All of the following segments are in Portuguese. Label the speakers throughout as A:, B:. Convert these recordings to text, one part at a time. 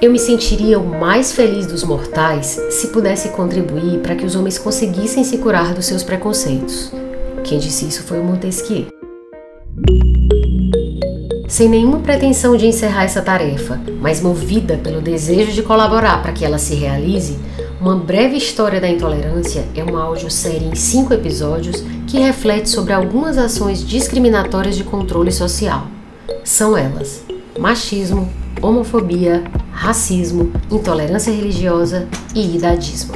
A: Eu me sentiria o mais feliz dos mortais se pudesse contribuir para que os homens conseguissem se curar dos seus preconceitos. Quem disse isso foi o Montesquieu. Sem nenhuma pretensão de encerrar essa tarefa, mas movida pelo desejo de colaborar para que ela se realize, uma breve história da intolerância é uma audiosérie em cinco episódios que reflete sobre algumas ações discriminatórias de controle social. São elas: machismo, homofobia, racismo, intolerância religiosa e idadismo.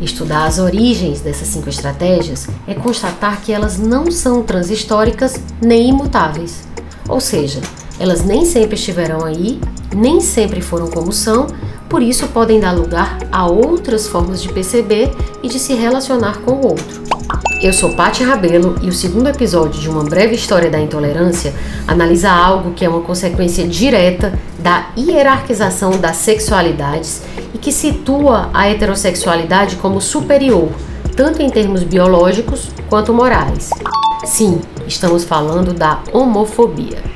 A: Estudar as origens dessas cinco estratégias é constatar que elas não são transhistóricas nem imutáveis. Ou seja, elas nem sempre estiverão aí, nem sempre foram como são, por isso podem dar lugar a outras formas de perceber e de se relacionar com o outro. Eu sou Paty Rabelo e o segundo episódio de Uma Breve História da Intolerância analisa algo que é uma consequência direta da hierarquização das sexualidades e que situa a heterossexualidade como superior, tanto em termos biológicos quanto morais. Sim, estamos falando da homofobia.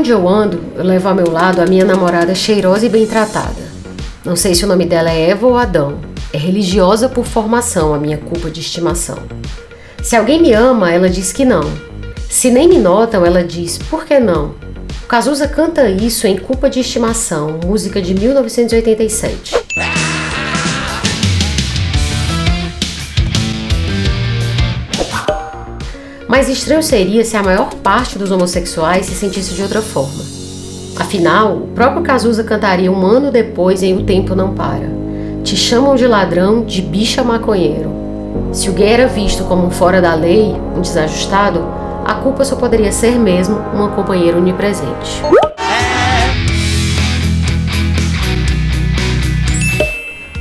A: Onde eu ando, eu levo ao meu lado a minha namorada cheirosa e bem tratada. Não sei se o nome dela é Eva ou Adão. É religiosa por formação, a minha culpa de estimação. Se alguém me ama, ela diz que não. Se nem me notam, ela diz por que não. Cazuza canta isso em Culpa de Estimação, música de 1987. Mas estranho seria se a maior parte dos homossexuais se sentisse de outra forma. Afinal, o próprio Cazuza cantaria um ano depois em O Tempo Não Para. Te chamam de ladrão, de bicha maconheiro. Se o gay era visto como um fora da lei, um desajustado, a culpa só poderia ser mesmo uma companheira onipresente.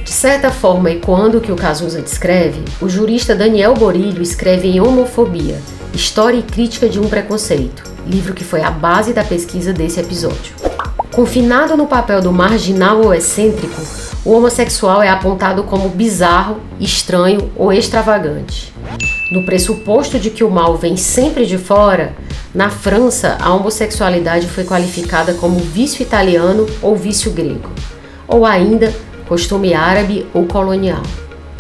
A: De certa forma, ecoando o que o Cazuza descreve, o jurista Daniel Borilho escreve em Homofobia, História e Crítica de um Preconceito, livro que foi a base da pesquisa desse episódio. Confinado no papel do marginal ou excêntrico, o homossexual é apontado como bizarro, estranho ou extravagante. No pressuposto de que o mal vem sempre de fora, na França a homossexualidade foi qualificada como vício italiano ou vício grego, ou ainda costume árabe ou colonial.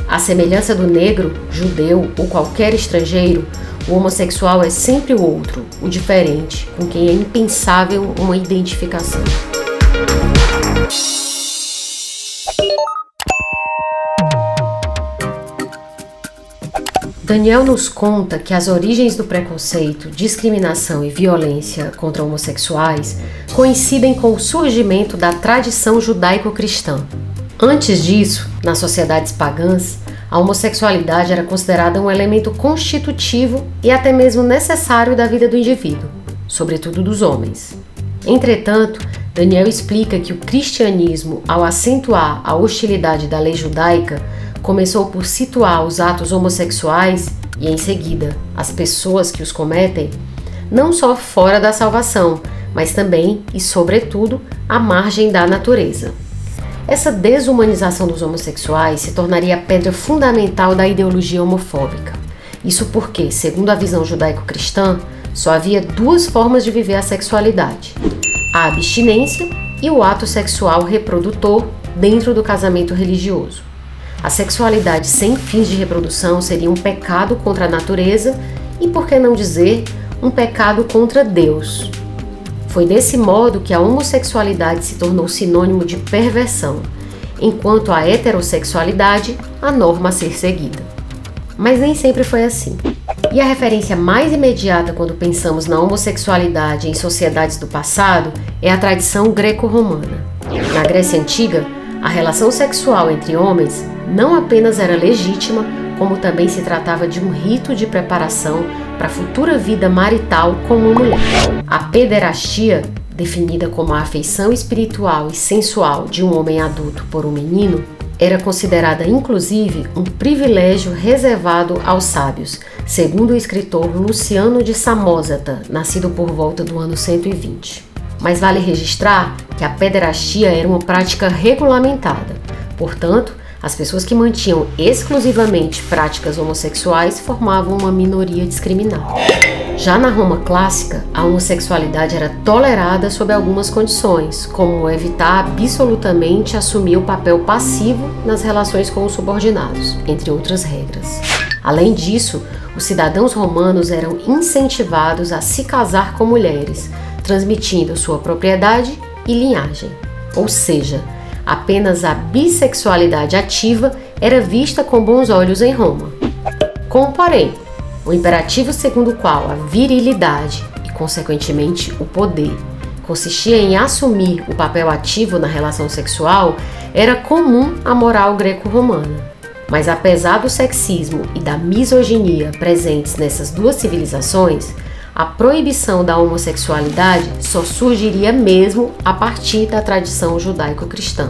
A: À semelhança do negro, judeu ou qualquer estrangeiro, o homossexual é sempre o outro, o diferente, com quem é impensável uma identificação. Daniel nos conta que as origens do preconceito, discriminação e violência contra homossexuais coincidem com o surgimento da tradição judaico-cristã. Antes disso, nas sociedades pagãs, a homossexualidade era considerada um elemento constitutivo e até mesmo necessário da vida do indivíduo, sobretudo dos homens. Entretanto, Daniel explica que o cristianismo, ao acentuar a hostilidade da lei judaica, começou por situar os atos homossexuais e, em seguida, as pessoas que os cometem, não só fora da salvação, mas também e, sobretudo, à margem da natureza. Essa desumanização dos homossexuais se tornaria a pedra fundamental da ideologia homofóbica. Isso porque, segundo a visão judaico-cristã, só havia duas formas de viver a sexualidade: a abstinência e o ato sexual reprodutor dentro do casamento religioso. A sexualidade sem fins de reprodução seria um pecado contra a natureza e, por que não dizer, um pecado contra Deus. Foi desse modo que a homossexualidade se tornou sinônimo de perversão, enquanto a heterossexualidade a norma a ser seguida. Mas nem sempre foi assim. E a referência mais imediata quando pensamos na homossexualidade em sociedades do passado é a tradição greco-romana. Na Grécia Antiga, a relação sexual entre homens não apenas era legítima, como também se tratava de um rito de preparação para a futura vida marital com uma mulher. A pederastia, definida como a afeição espiritual e sensual de um homem adulto por um menino, era considerada inclusive um privilégio reservado aos sábios, segundo o escritor Luciano de Samosata, nascido por volta do ano 120. Mas vale registrar que a pederastia era uma prática regulamentada. Portanto, as pessoas que mantinham exclusivamente práticas homossexuais formavam uma minoria discriminada. Já na Roma clássica, a homossexualidade era tolerada sob algumas condições, como evitar absolutamente assumir o papel passivo nas relações com os subordinados, entre outras regras. Além disso, os cidadãos romanos eram incentivados a se casar com mulheres, transmitindo sua propriedade e linhagem. Ou seja, apenas a bissexualidade ativa era vista com bons olhos em Roma. Com porém, o imperativo segundo o qual a virilidade e, consequentemente, o poder consistia em assumir o papel ativo na relação sexual era comum à moral greco-romana. Mas apesar do sexismo e da misoginia presentes nessas duas civilizações, a proibição da homossexualidade só surgiria mesmo a partir da tradição judaico-cristã.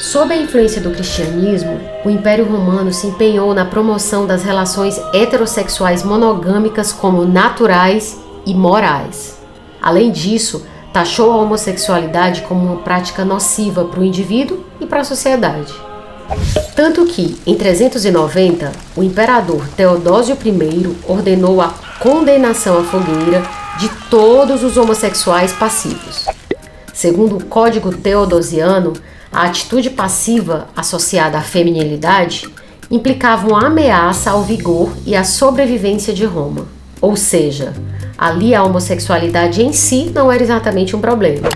A: Sob a influência do cristianismo, o Império Romano se empenhou na promoção das relações heterossexuais monogâmicas como naturais e morais. Além disso, taxou a homossexualidade como uma prática nociva para o indivíduo e para a sociedade. Tanto que, em 390, o imperador Teodósio I ordenou a condenação à fogueira de todos os homossexuais passivos. Segundo o Código Teodosiano, a atitude passiva associada à feminilidade implicava uma ameaça ao vigor e à sobrevivência de Roma. Ou seja, ali a homossexualidade em si não era exatamente um problema.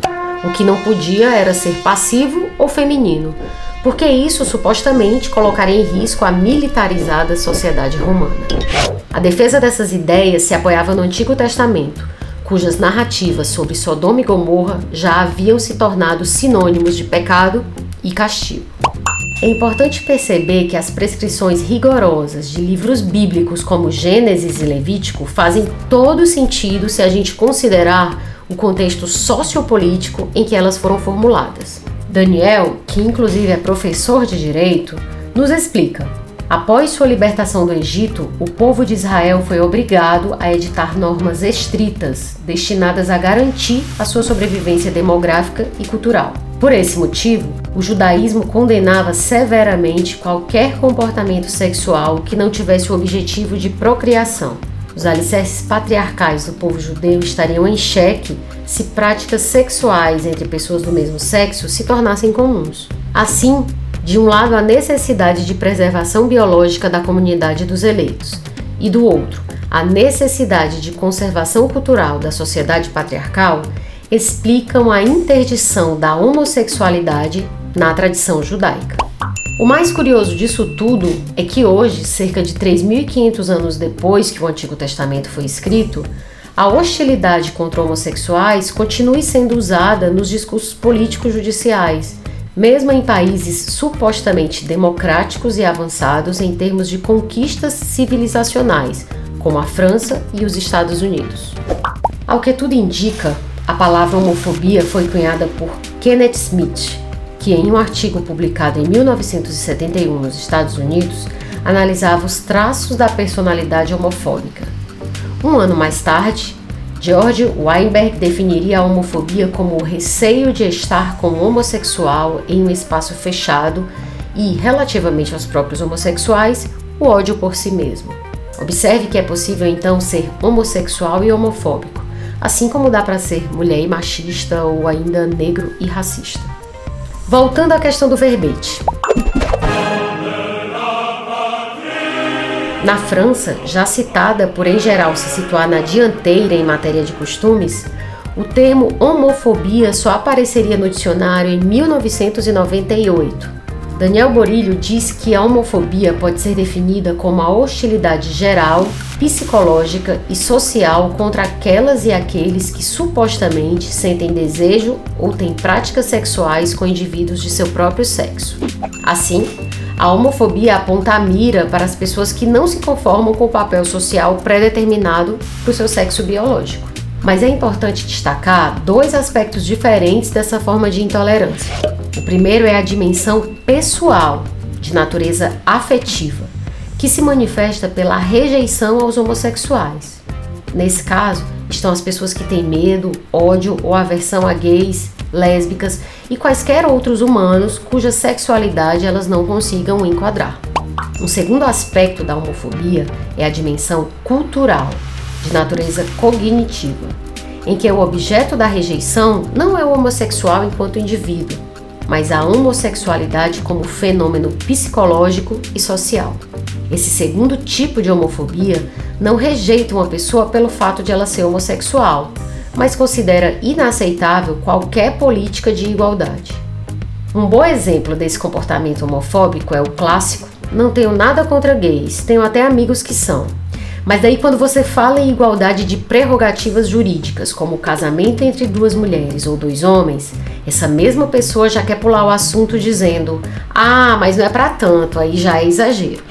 A: O que não podia era ser passivo ou feminino, porque isso supostamente colocaria em risco a militarizada sociedade romana. A defesa dessas ideias se apoiava no Antigo Testamento, cujas narrativas sobre Sodoma e Gomorra já haviam se tornado sinônimos de pecado e castigo. É importante perceber que as prescrições rigorosas de livros bíblicos como Gênesis e Levítico fazem todo sentido se a gente considerar o contexto sociopolítico em que elas foram formuladas. Daniel, que inclusive é professor de direito, nos explica. Após sua libertação do Egito, o povo de Israel foi obrigado a editar normas estritas destinadas a garantir a sua sobrevivência demográfica e cultural. Por esse motivo, o judaísmo condenava severamente qualquer comportamento sexual que não tivesse o objetivo de procriação. Os alicerces patriarcais do povo judeu estariam em xeque se práticas sexuais entre pessoas do mesmo sexo se tornassem comuns. Assim, de um lado, a necessidade de preservação biológica da comunidade dos eleitos, e do outro, a necessidade de conservação cultural da sociedade patriarcal, explicam a interdição da homossexualidade na tradição judaica. O mais curioso disso tudo é que hoje, cerca de 3.500 anos depois que o Antigo Testamento foi escrito, a hostilidade contra homossexuais continue sendo usada nos discursos políticos judiciais, mesmo em países supostamente democráticos e avançados em termos de conquistas civilizacionais, como a França e os Estados Unidos. Ao que tudo indica, a palavra homofobia foi cunhada por Kenneth Smith, que em um artigo publicado em 1971 nos Estados Unidos analisava os traços da personalidade homofóbica. Um ano mais tarde, George Weinberg definiria a homofobia como o receio de estar com um homossexual em um espaço fechado e, relativamente aos próprios homossexuais, o ódio por si mesmo. Observe que é possível então ser homossexual e homofóbico, assim como dá para ser mulher e machista ou ainda negro e racista. Voltando à questão do verbete. Na França, já citada por em geral se situar na dianteira em matéria de costumes, o termo homofobia só apareceria no dicionário em 1998. Daniel Borilho diz que a homofobia pode ser definida como a hostilidade geral, psicológica e social contra aquelas e aqueles que supostamente sentem desejo ou têm práticas sexuais com indivíduos de seu próprio sexo. Assim, a homofobia aponta a mira para as pessoas que não se conformam com o papel social pré-determinado para o seu sexo biológico. Mas é importante destacar dois aspectos diferentes dessa forma de intolerância. O primeiro é a dimensão pessoal, de natureza afetiva, que se manifesta pela rejeição aos homossexuais. Nesse caso, estão as pessoas que têm medo, ódio ou aversão a gays, lésbicas e quaisquer outros humanos cuja sexualidade elas não consigam enquadrar. Um segundo aspecto da homofobia é a dimensão cultural, de natureza cognitiva, em que o objeto da rejeição não é o homossexual enquanto indivíduo, mas a homossexualidade como fenômeno psicológico e social. Esse segundo tipo de homofobia não rejeita uma pessoa pelo fato de ela ser homossexual, mas considera inaceitável qualquer política de igualdade. Um bom exemplo desse comportamento homofóbico é o clássico: não tenho nada contra gays, tenho até amigos que são. Mas daí quando você fala em igualdade de prerrogativas jurídicas, como o casamento entre duas mulheres ou dois homens, essa mesma pessoa já quer pular o assunto dizendo: "Ah, mas não é para tanto, aí já é exagero".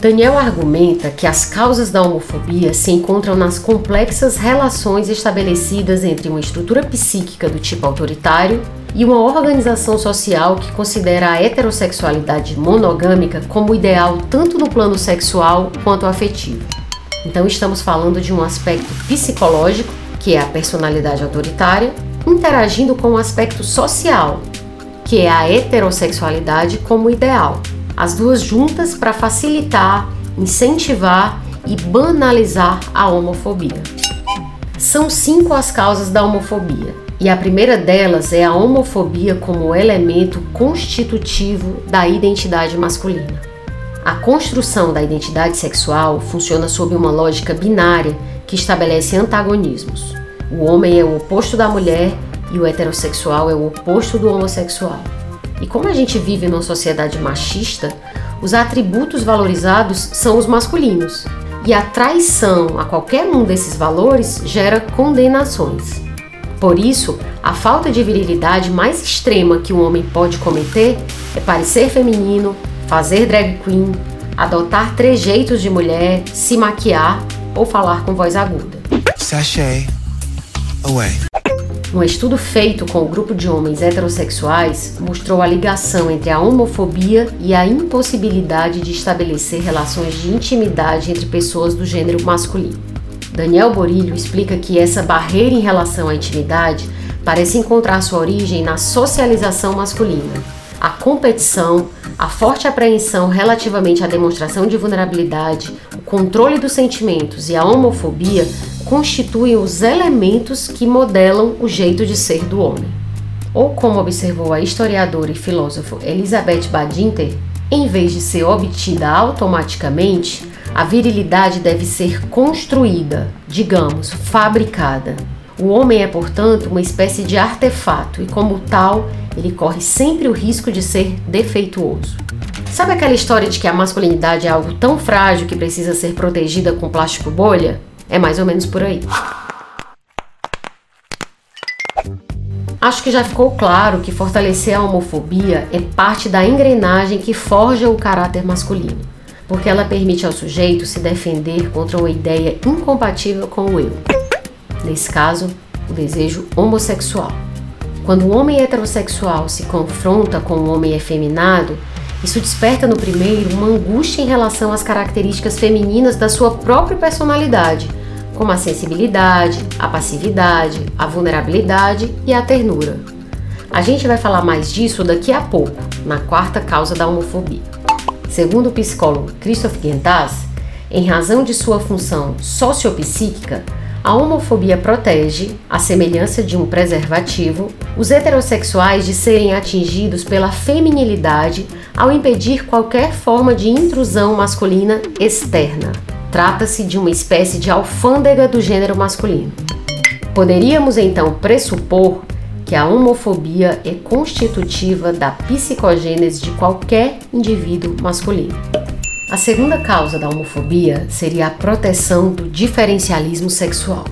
A: Daniel argumenta que as causas da homofobia se encontram nas complexas relações estabelecidas entre uma estrutura psíquica do tipo autoritário e uma organização social que considera a heterossexualidade monogâmica como ideal tanto no plano sexual quanto afetivo. Então, estamos falando de um aspecto psicológico, que é a personalidade autoritária, interagindo com o um aspecto social, que é a heterossexualidade como ideal, as duas juntas para facilitar, incentivar e banalizar a homofobia. São cinco as causas da homofobia, e a primeira delas é a homofobia como elemento constitutivo da identidade masculina. A construção da identidade sexual funciona sob uma lógica binária que estabelece antagonismos. O homem é o oposto da mulher e o heterossexual é o oposto do homossexual. E como a gente vive numa sociedade machista, os atributos valorizados são os masculinos. E a traição a qualquer um desses valores gera condenações. Por isso, a falta de virilidade mais extrema que um homem pode cometer é parecer feminino, fazer drag queen, adotar trejeitos de mulher, se maquiar ou falar com voz aguda. Sashay away. Um estudo feito com o um grupo de homens heterossexuais mostrou a ligação entre a homofobia e a impossibilidade de estabelecer relações de intimidade entre pessoas do gênero masculino. Daniel Borilho explica que essa barreira em relação à intimidade parece encontrar sua origem na socialização masculina. A competição, a forte apreensão relativamente à demonstração de vulnerabilidade, o controle dos sentimentos e a homofobia constituem os elementos que modelam o jeito de ser do homem. Ou como observou a historiadora e filósofo Elizabeth Badinter, em vez de ser obtida automaticamente, a virilidade deve ser construída, digamos, fabricada. O homem é, portanto, uma espécie de artefato e, como tal, ele corre sempre o risco de ser defeituoso. Sabe aquela história de que a masculinidade é algo tão frágil que precisa ser protegida com plástico bolha? É mais ou menos por aí. Acho que já ficou claro que fortalecer a homofobia é parte da engrenagem que forja o caráter masculino, porque ela permite ao sujeito se defender contra uma ideia incompatível com o eu. Nesse caso, o desejo homossexual. Quando um homem heterossexual se confronta com um homem efeminado, isso desperta no primeiro uma angústia em relação às características femininas da sua própria personalidade, como a sensibilidade, a passividade, a vulnerabilidade e a ternura. A gente vai falar mais disso daqui a pouco, na quarta causa da homofobia. Segundo o psicólogo Christoph Gentaz, em razão de sua função sociopsíquica, a homofobia protege, à semelhança de um preservativo, os heterossexuais de serem atingidos pela feminilidade ao impedir qualquer forma de intrusão masculina externa. Trata-se de uma espécie de alfândega do gênero masculino. Poderíamos então pressupor que a homofobia é constitutiva da psicogênese de qualquer indivíduo masculino. A segunda causa da homofobia seria a proteção do diferencialismo sexual.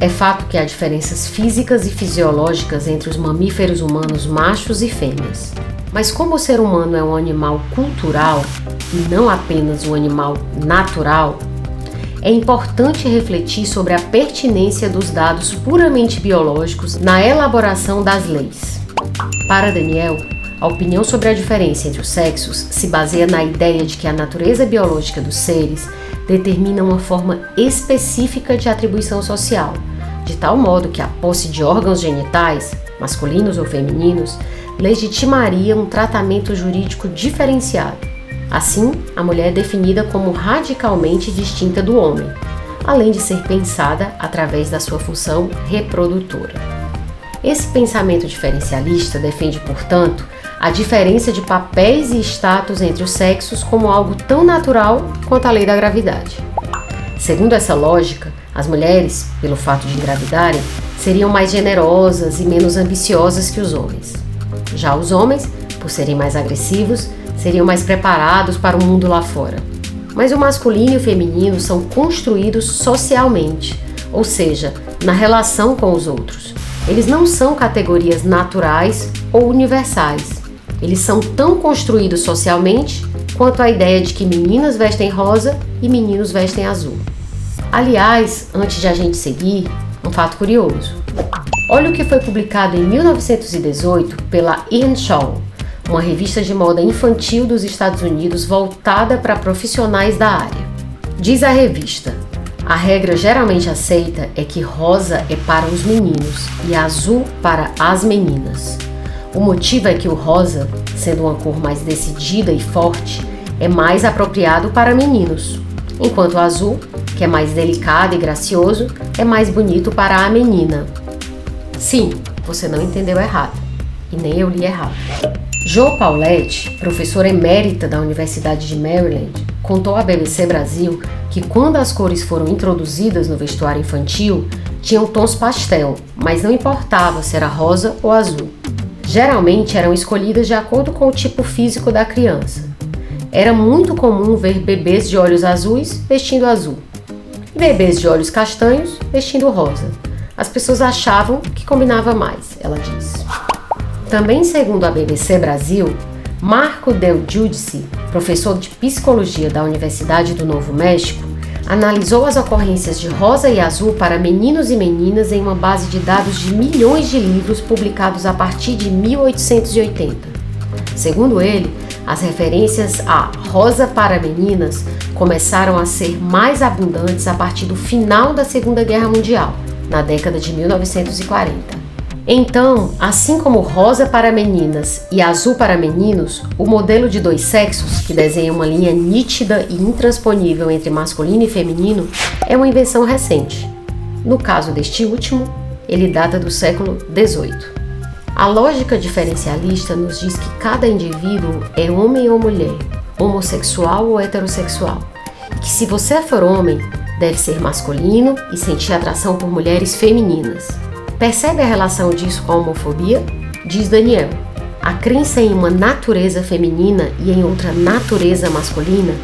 A: É fato que há diferenças físicas e fisiológicas entre os mamíferos humanos machos e fêmeas. Mas como o ser humano é um animal cultural e não apenas um animal natural, é importante refletir sobre a pertinência dos dados puramente biológicos na elaboração das leis. Para Daniel, a opinião sobre a diferença entre os sexos se baseia na ideia de que a natureza biológica dos seres determina uma forma específica de atribuição social, de tal modo que a posse de órgãos genitais, masculinos ou femininos, legitimaria um tratamento jurídico diferenciado. Assim, a mulher é definida como radicalmente distinta do homem, além de ser pensada através da sua função reprodutora. Esse pensamento diferencialista defende, portanto, a diferença de papéis e status entre os sexos como algo tão natural quanto a lei da gravidade. Segundo essa lógica, as mulheres, pelo fato de engravidarem, seriam mais generosas e menos ambiciosas que os homens. Já os homens, por serem mais agressivos, seriam mais preparados para o mundo lá fora. Mas o masculino e o feminino são construídos socialmente, ou seja, na relação com os outros. Eles não são categorias naturais ou universais. Eles são tão construídos socialmente quanto a ideia de que meninas vestem rosa e meninos vestem azul. Aliás, antes de a gente seguir, um fato curioso. Olha o que foi publicado em 1918 pela Ian Shaw, uma revista de moda infantil dos Estados Unidos voltada para profissionais da área. Diz a revista: a regra geralmente aceita é que rosa é para os meninos e azul para as meninas. O motivo é que o rosa, sendo uma cor mais decidida e forte, é mais apropriado para meninos, enquanto o azul, que é mais delicado e gracioso, é mais bonito para a menina. Sim, você não entendeu errado, e nem eu li errado. Jo Paulette, professora emérita da Universidade de Maryland, contou à BBC Brasil que quando as cores foram introduzidas no vestuário infantil, tinham tons pastel, mas não importava se era rosa ou azul. Geralmente eram escolhidas de acordo com o tipo físico da criança. Era muito comum ver bebês de olhos azuis vestindo azul e bebês de olhos castanhos vestindo rosa. As pessoas achavam que combinava mais, ela disse. Também segundo a BBC Brasil, Marco Del Giudice, professor de psicologia da Universidade do Novo México, analisou as ocorrências de rosa e azul para meninos e meninas em uma base de dados de milhões de livros publicados a partir de 1880. Segundo ele, as referências a rosa para meninas começaram a ser mais abundantes a partir do final da Segunda Guerra Mundial, na década de 1940. Então, assim como rosa para meninas e azul para meninos, o modelo de dois sexos, que desenha uma linha nítida e intransponível entre masculino e feminino, é uma invenção recente. No caso deste último, ele data do século XVIII. A lógica diferencialista nos diz que cada indivíduo é homem ou mulher, homossexual ou heterossexual, e que se você for homem, deve ser masculino e sentir atração por mulheres femininas. Percebe a relação disso com a homofobia? Diz Daniel. A crença em uma natureza feminina e em outra natureza masculina,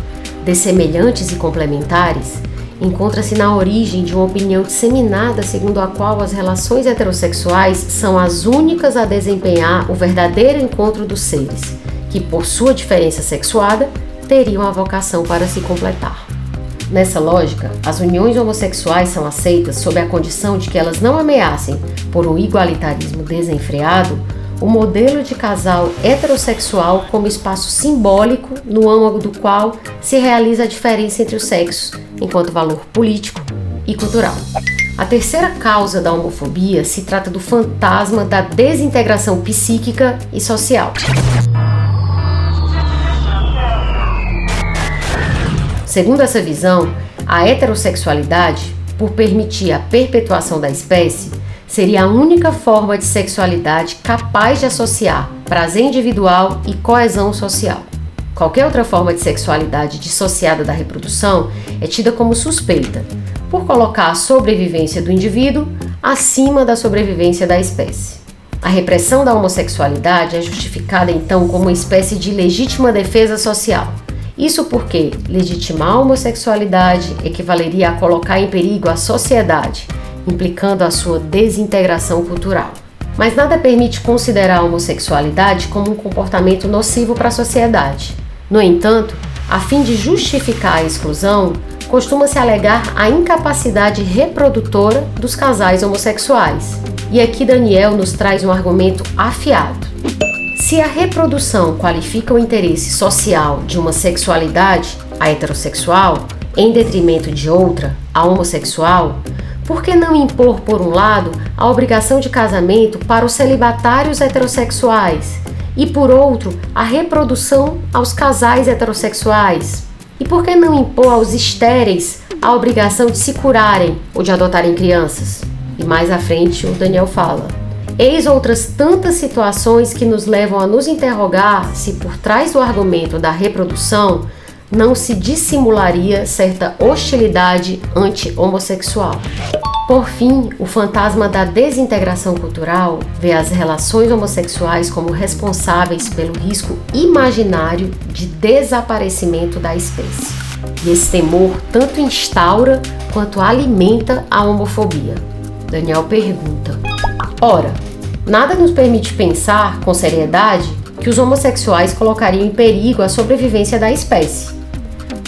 A: dessemelhantes e complementares, encontra-se na origem de uma opinião disseminada segundo a qual as relações heterossexuais são as únicas a desempenhar o verdadeiro encontro dos seres, que por sua diferença sexuada teriam a vocação para se completar. Nessa lógica, as uniões homossexuais são aceitas sob a condição de que elas não ameacem, por um igualitarismo desenfreado, o modelo de casal heterossexual como espaço simbólico no âmago do qual se realiza a diferença entre os sexos, enquanto valor político e cultural. A terceira causa da homofobia se trata do fantasma da desintegração psíquica e social. Segundo essa visão, a heterossexualidade, por permitir a perpetuação da espécie, seria a única forma de sexualidade capaz de associar prazer individual e coesão social. Qualquer outra forma de sexualidade dissociada da reprodução é tida como suspeita, por colocar a sobrevivência do indivíduo acima da sobrevivência da espécie. A repressão da homossexualidade é justificada então como uma espécie de legítima defesa social isso porque legitimar a homossexualidade equivaleria a colocar em perigo a sociedade, implicando a sua desintegração cultural. Mas nada permite considerar a homossexualidade como um comportamento nocivo para a sociedade. No entanto, a fim de justificar a exclusão, costuma-se alegar a incapacidade reprodutora dos casais homossexuais. E aqui Daniel nos traz um argumento afiado. Se a reprodução qualifica o interesse social de uma sexualidade, a heterossexual, em detrimento de outra, a homossexual, Por que não impor, por um lado, a obrigação de casamento para os celibatários heterossexuais e, por outro, a reprodução aos casais heterossexuais? E por que não impor aos estéreis a obrigação de se curarem ou de adotarem crianças? E mais à frente o Daniel fala. Eis outras tantas situações que nos levam a nos interrogar se por trás do argumento da reprodução não se dissimularia certa hostilidade anti-homossexual. Por fim, o fantasma da desintegração cultural vê as relações homossexuais como responsáveis pelo risco imaginário de desaparecimento da espécie. E esse temor tanto instaura quanto alimenta a homofobia. Daniel pergunta: Ora, nada nos permite pensar com seriedade que os homossexuais colocariam em perigo a sobrevivência da espécie.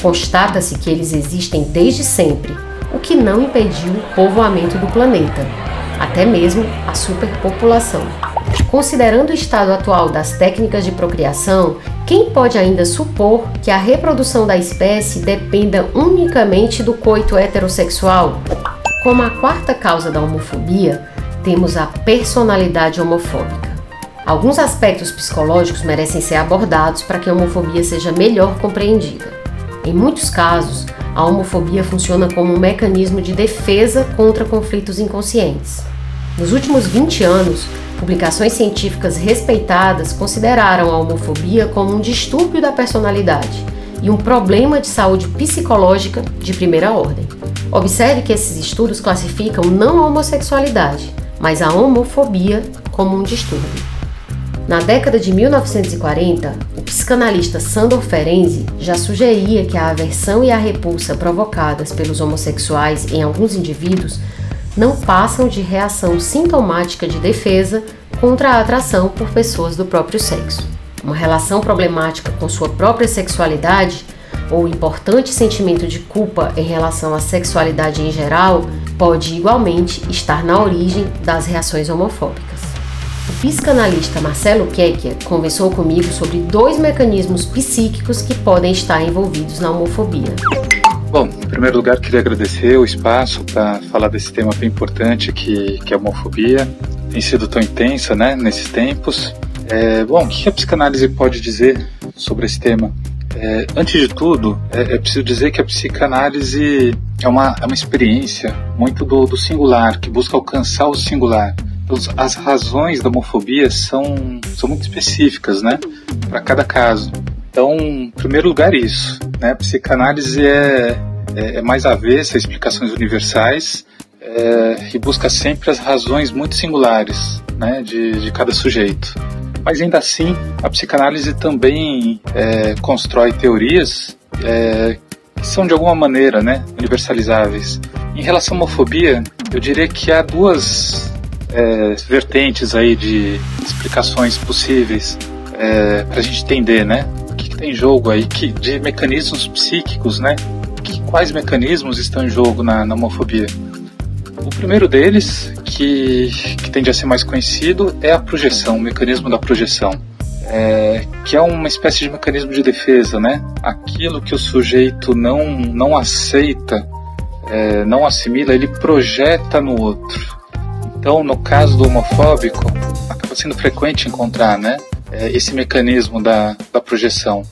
A: Constata-se que eles existem desde sempre, o que não impediu o povoamento do planeta, até mesmo a superpopulação. Considerando o estado atual das técnicas de procriação, quem pode ainda supor que a reprodução da espécie dependa unicamente do coito heterossexual? Como a quarta causa da homofobia, temos a personalidade homofóbica. Alguns aspectos psicológicos merecem ser abordados para que a homofobia seja melhor compreendida. Em muitos casos, a homofobia funciona como um mecanismo de defesa contra conflitos inconscientes. Nos últimos 20 anos, publicações científicas respeitadas consideraram a homofobia como um distúrbio da personalidade e um problema de saúde psicológica de primeira ordem. Observe que esses estudos classificam não a homossexualidade, mas a homofobia como um distúrbio. Na década de 1940, o psicanalista Sandor Ferenczi já sugeria que a aversão e a repulsa provocadas pelos homossexuais em alguns indivíduos não passam de reação sintomática de defesa contra a atração por pessoas do próprio sexo. Uma relação problemática com sua própria sexualidade ou importante sentimento de culpa em relação à sexualidade em geral pode igualmente estar na origem das reações homofóbicas. O psicanalista Marcelo Kekia conversou comigo sobre dois mecanismos psíquicos que podem estar envolvidos na homofobia.
B: Bom, em primeiro lugar, queria agradecer o espaço para falar desse tema bem importante que, que é a homofobia. Tem sido tão intensa né, nesses tempos. É, bom, o que a psicanálise pode dizer sobre esse tema? É, antes de tudo, é, é, preciso dizer que a psicanálise é uma, é uma experiência muito do, do singular, que busca alcançar o singular as razões da homofobia são, são muito específicas, né? Para cada caso. Então, em primeiro lugar, isso. Né? A psicanálise é, é, é mais avessa a explicações universais é, e busca sempre as razões muito singulares né, de, de cada sujeito. Mas ainda assim, a psicanálise também é, constrói teorias é, que são de alguma maneira né, universalizáveis. Em relação à homofobia, eu diria que há duas é, vertentes aí de explicações possíveis é, para a gente entender, né? O que, que, tem em jogo aí que, de mecanismos psíquicos, né? Que, quais mecanismos estão em jogo na, na homofobia? O primeiro deles, que, que tende a ser mais conhecido, é a projeção, o mecanismo da projeção. É, que é uma espécie de mecanismo de defesa, né? Aquilo que o sujeito não, não aceita, é, não assimila, ele projeta no outro. Então, no caso do homofóbico, acaba sendo frequente encontrar né, é, esse mecanismo da, da projeção.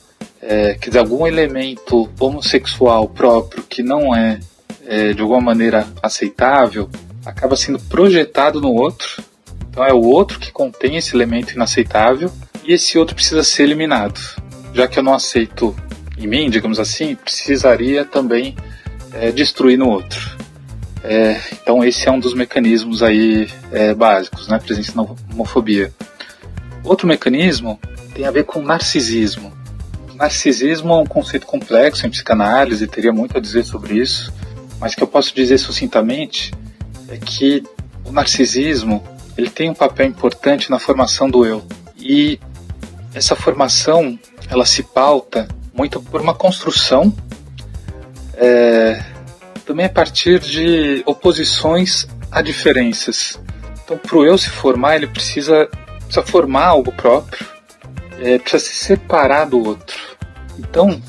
B: É, que de algum elemento homossexual próprio que não é, é de alguma maneira aceitável acaba sendo projetado no outro. Então é o outro que contém esse elemento inaceitável e esse outro precisa ser eliminado. Já que eu não aceito em mim, digamos assim, precisaria também é, destruir no outro. É, então esse é um dos mecanismos aí é, básicos, né, presentes na homofobia. Outro mecanismo tem a ver com narcisismo. Narcisismo é um conceito complexo em psicanálise, teria muito a dizer sobre isso, mas que eu posso dizer sucintamente é que o narcisismo ele tem um papel importante na formação do eu e essa formação ela se pauta muito por uma construção é, também a partir de oposições a diferenças. Então, para o eu se formar, ele precisa, precisa formar algo próprio, é, precisa se separar do outro. Então,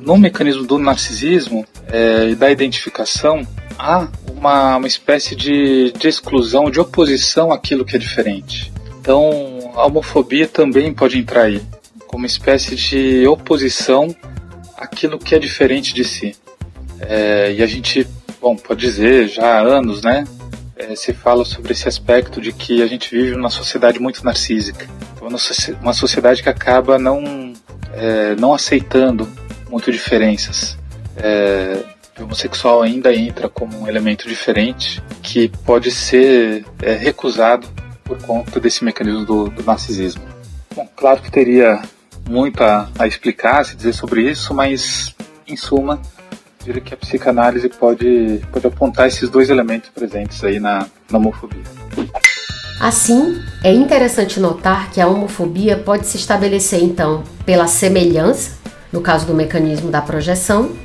B: no mecanismo do narcisismo é, e da identificação, há uma, uma espécie de, de exclusão, de oposição àquilo que é diferente. Então, a homofobia também pode entrar aí, como uma espécie de oposição àquilo que é diferente de si. É, e a gente, bom, pode dizer já há anos, né? É, se fala sobre esse aspecto de que a gente vive numa sociedade muito narcísica, uma sociedade que acaba não, é, não aceitando muito diferenças. É, homossexual ainda entra como um elemento diferente que pode ser é, recusado por conta desse mecanismo do, do narcisismo. Bom, claro que teria muito a, a explicar, se dizer sobre isso, mas em suma, diria que a psicanálise pode, pode apontar esses dois elementos presentes aí na, na homofobia.
A: Assim, é interessante notar que a homofobia pode se estabelecer então pela semelhança, no caso do mecanismo da projeção,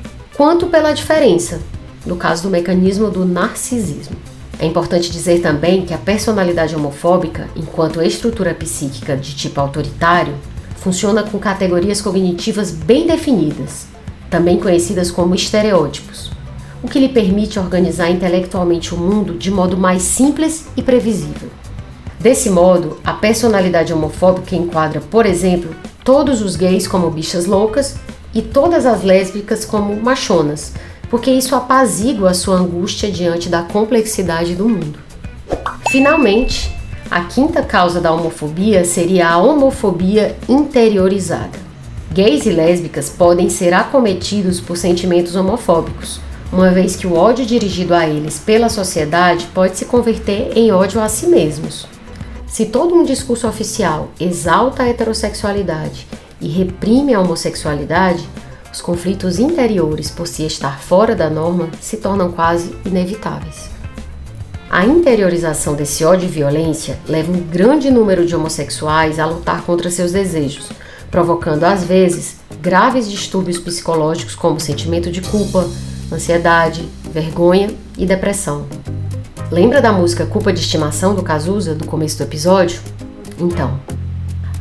A: quanto pela diferença, no caso do mecanismo do narcisismo. É importante dizer também que a personalidade homofóbica, enquanto estrutura psíquica de tipo autoritário, funciona com categorias cognitivas bem definidas, também conhecidas como estereótipos, o que lhe permite organizar intelectualmente o mundo de modo mais simples e previsível. Desse modo, a personalidade homofóbica enquadra, por exemplo, todos os gays como bichas loucas e todas as lésbicas como machonas, porque isso apazigua a sua angústia diante da complexidade do mundo. Finalmente, a quinta causa da homofobia seria a homofobia interiorizada. Gays e lésbicas podem ser acometidos por sentimentos homofóbicos, uma vez que o ódio dirigido a eles pela sociedade pode se converter em ódio a si mesmos. Se todo um discurso oficial exalta a heterossexualidade e reprime a homossexualidade, os conflitos interiores por se estar fora da norma se tornam quase inevitáveis. A interiorização desse ódio e violência leva um grande número de homossexuais a lutar contra seus desejos, provocando às vezes graves distúrbios psicológicos como sentimento de culpa, ansiedade, vergonha e depressão. Lembra da música Culpa de Estimação do Cazuza do começo do episódio? Então,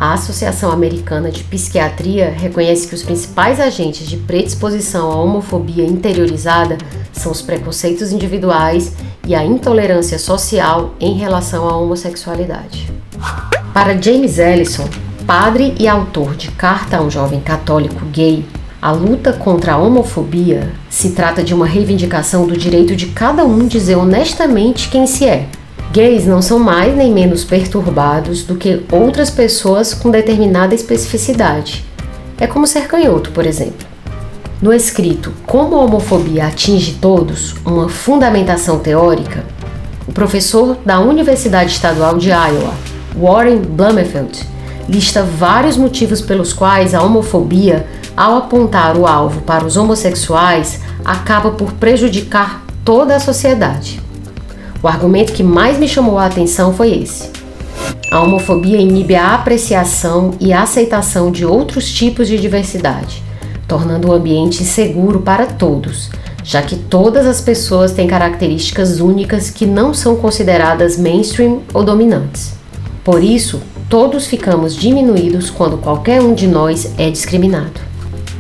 A: a Associação Americana de Psiquiatria reconhece que os principais agentes de predisposição à homofobia interiorizada são os preconceitos individuais e a intolerância social em relação à homossexualidade. Para James Ellison, padre e autor de Carta a um Jovem Católico Gay, a luta contra a homofobia se trata de uma reivindicação do direito de cada um dizer honestamente quem se é. Gays não são mais nem menos perturbados do que outras pessoas com determinada especificidade. É como ser canhoto, por exemplo. No escrito Como a homofobia atinge todos, uma fundamentação teórica, o professor da Universidade Estadual de Iowa, Warren Blumenfeld, lista vários motivos pelos quais a homofobia, ao apontar o alvo para os homossexuais, acaba por prejudicar toda a sociedade. O argumento que mais me chamou a atenção foi esse. A homofobia inibe a apreciação e a aceitação de outros tipos de diversidade, tornando o ambiente inseguro para todos, já que todas as pessoas têm características únicas que não são consideradas mainstream ou dominantes. Por isso, todos ficamos diminuídos quando qualquer um de nós é discriminado.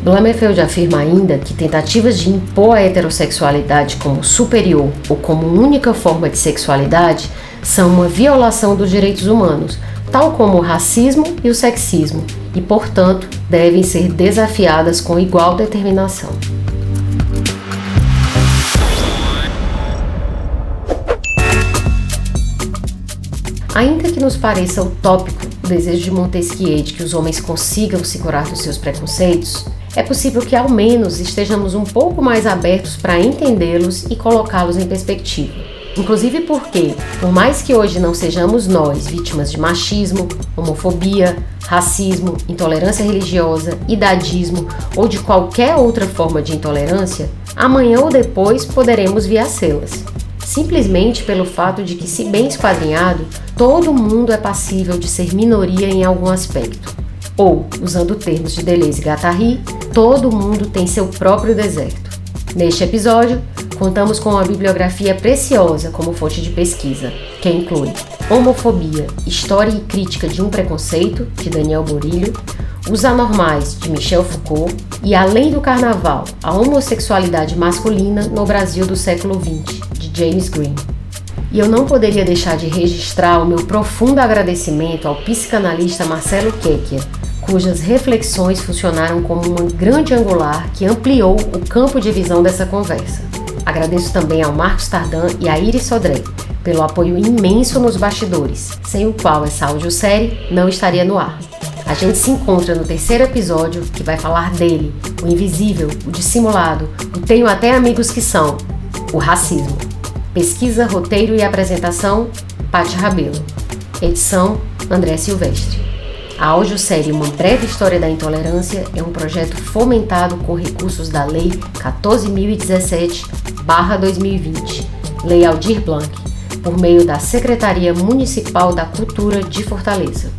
A: Blumenfeld afirma ainda que tentativas de impor a heterossexualidade como superior ou como única forma de sexualidade são uma violação dos direitos humanos, tal como o racismo e o sexismo, e, portanto, devem ser desafiadas com igual determinação. Ainda que nos pareça utópico o desejo de Montesquieu de que os homens consigam se curar dos seus preconceitos, é possível que ao menos estejamos um pouco mais abertos para entendê-los e colocá-los em perspectiva. Inclusive porque, por mais que hoje não sejamos nós vítimas de machismo, homofobia, racismo, intolerância religiosa, idadismo ou de qualquer outra forma de intolerância, amanhã ou depois poderemos vir a las simplesmente pelo fato de que, se bem esquadrinhado, todo mundo é passível de ser minoria em algum aspecto. Ou, usando termos de Deleuze e Guattari, todo mundo tem seu próprio deserto. Neste episódio, contamos com uma bibliografia preciosa como fonte de pesquisa, que inclui Homofobia, História e Crítica de um Preconceito, de Daniel Borilho, Os Anormais, de Michel Foucault, e Além do Carnaval, a homossexualidade masculina no Brasil do século XX, de James Green. E eu não poderia deixar de registrar o meu profundo agradecimento ao psicanalista Marcelo Kekia, cujas reflexões funcionaram como uma grande angular que ampliou o campo de visão dessa conversa. Agradeço também ao Marcos Tardan e a Iris Sodré pelo apoio imenso nos bastidores, sem o qual essa audiosérie não estaria no ar. A gente se encontra no terceiro episódio que vai falar dele, o invisível, o dissimulado, o tenho até amigos que são, o racismo. Pesquisa, roteiro e apresentação, Paty Rabelo. Edição, André Silvestre. A audiosérie Uma Breve História da Intolerância é um projeto fomentado com recursos da Lei 14.017-2020, Lei Aldir Blanc, por meio da Secretaria Municipal da Cultura de Fortaleza.